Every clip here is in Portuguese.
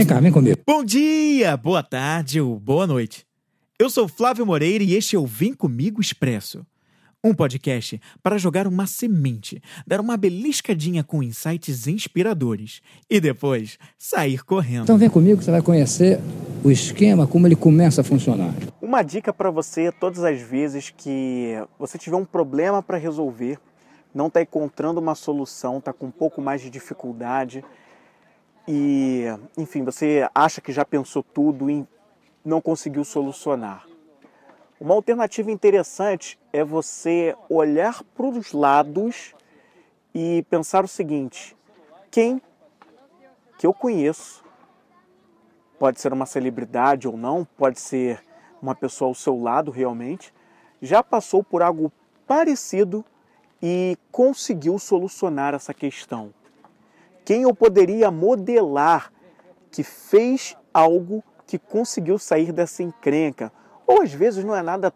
Vem cá, vem comigo. Bom dia, boa tarde ou boa noite. Eu sou Flávio Moreira e este é o Vem Comigo Expresso. Um podcast para jogar uma semente, dar uma beliscadinha com insights inspiradores e depois sair correndo. Então vem comigo que você vai conhecer o esquema, como ele começa a funcionar. Uma dica para você todas as vezes que você tiver um problema para resolver, não está encontrando uma solução, está com um pouco mais de dificuldade e, enfim, você acha que já pensou tudo e não conseguiu solucionar. Uma alternativa interessante é você olhar para os lados e pensar o seguinte: quem que eu conheço, pode ser uma celebridade ou não, pode ser uma pessoa ao seu lado realmente, já passou por algo parecido e conseguiu solucionar essa questão. Quem eu poderia modelar que fez algo que conseguiu sair dessa encrenca ou às vezes não é nada,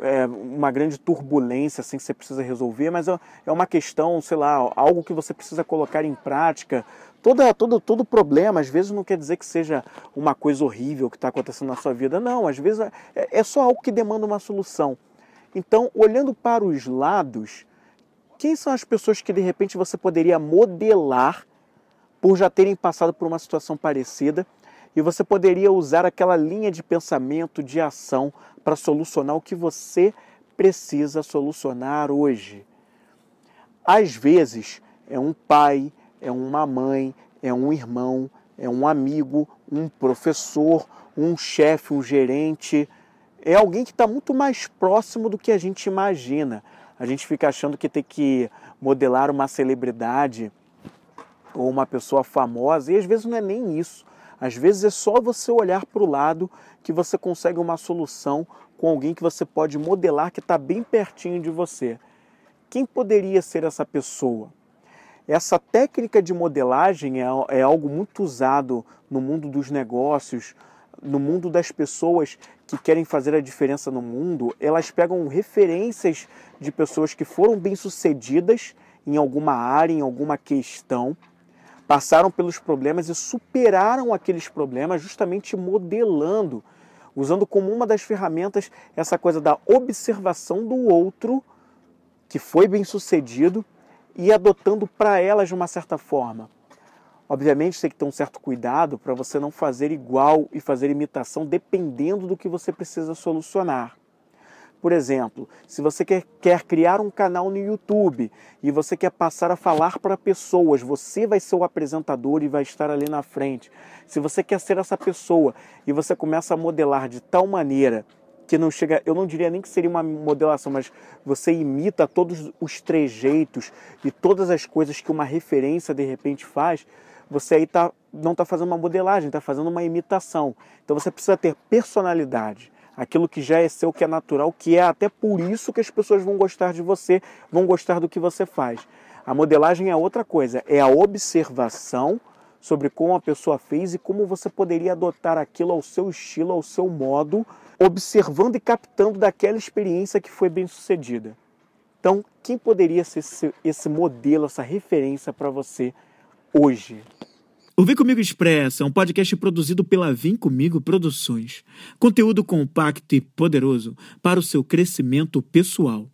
é, uma grande turbulência assim que você precisa resolver, mas é, é uma questão, sei lá, algo que você precisa colocar em prática. Toda, todo, todo problema, às vezes, não quer dizer que seja uma coisa horrível que está acontecendo na sua vida. Não, às vezes é, é só algo que demanda uma solução. Então, olhando para os lados, quem são as pessoas que de repente você poderia modelar por já terem passado por uma situação parecida e você poderia usar aquela linha de pensamento, de ação, para solucionar o que você precisa solucionar hoje. Às vezes, é um pai, é uma mãe, é um irmão, é um amigo, um professor, um chefe, um gerente. É alguém que está muito mais próximo do que a gente imagina. A gente fica achando que tem que modelar uma celebridade ou uma pessoa famosa, e às vezes não é nem isso. Às vezes é só você olhar para o lado que você consegue uma solução com alguém que você pode modelar que está bem pertinho de você. Quem poderia ser essa pessoa? Essa técnica de modelagem é, é algo muito usado no mundo dos negócios, no mundo das pessoas que querem fazer a diferença no mundo. Elas pegam referências de pessoas que foram bem-sucedidas em alguma área, em alguma questão passaram pelos problemas e superaram aqueles problemas justamente modelando, usando como uma das ferramentas essa coisa da observação do outro que foi bem sucedido e adotando para elas de uma certa forma. Obviamente tem que ter um certo cuidado para você não fazer igual e fazer imitação dependendo do que você precisa solucionar. Por exemplo, se você quer, quer criar um canal no YouTube e você quer passar a falar para pessoas, você vai ser o apresentador e vai estar ali na frente. Se você quer ser essa pessoa e você começa a modelar de tal maneira que não chega, eu não diria nem que seria uma modelação, mas você imita todos os trejeitos e todas as coisas que uma referência de repente faz, você aí tá, não está fazendo uma modelagem, está fazendo uma imitação. Então você precisa ter personalidade aquilo que já é seu, que é natural, que é até por isso que as pessoas vão gostar de você, vão gostar do que você faz. A modelagem é outra coisa, é a observação sobre como a pessoa fez e como você poderia adotar aquilo ao seu estilo, ao seu modo, observando e captando daquela experiência que foi bem sucedida. Então, quem poderia ser esse, modelo, essa referência para você hoje? O Vem Comigo Expressa é um podcast produzido pela Vem Comigo Produções. Conteúdo compacto e poderoso para o seu crescimento pessoal.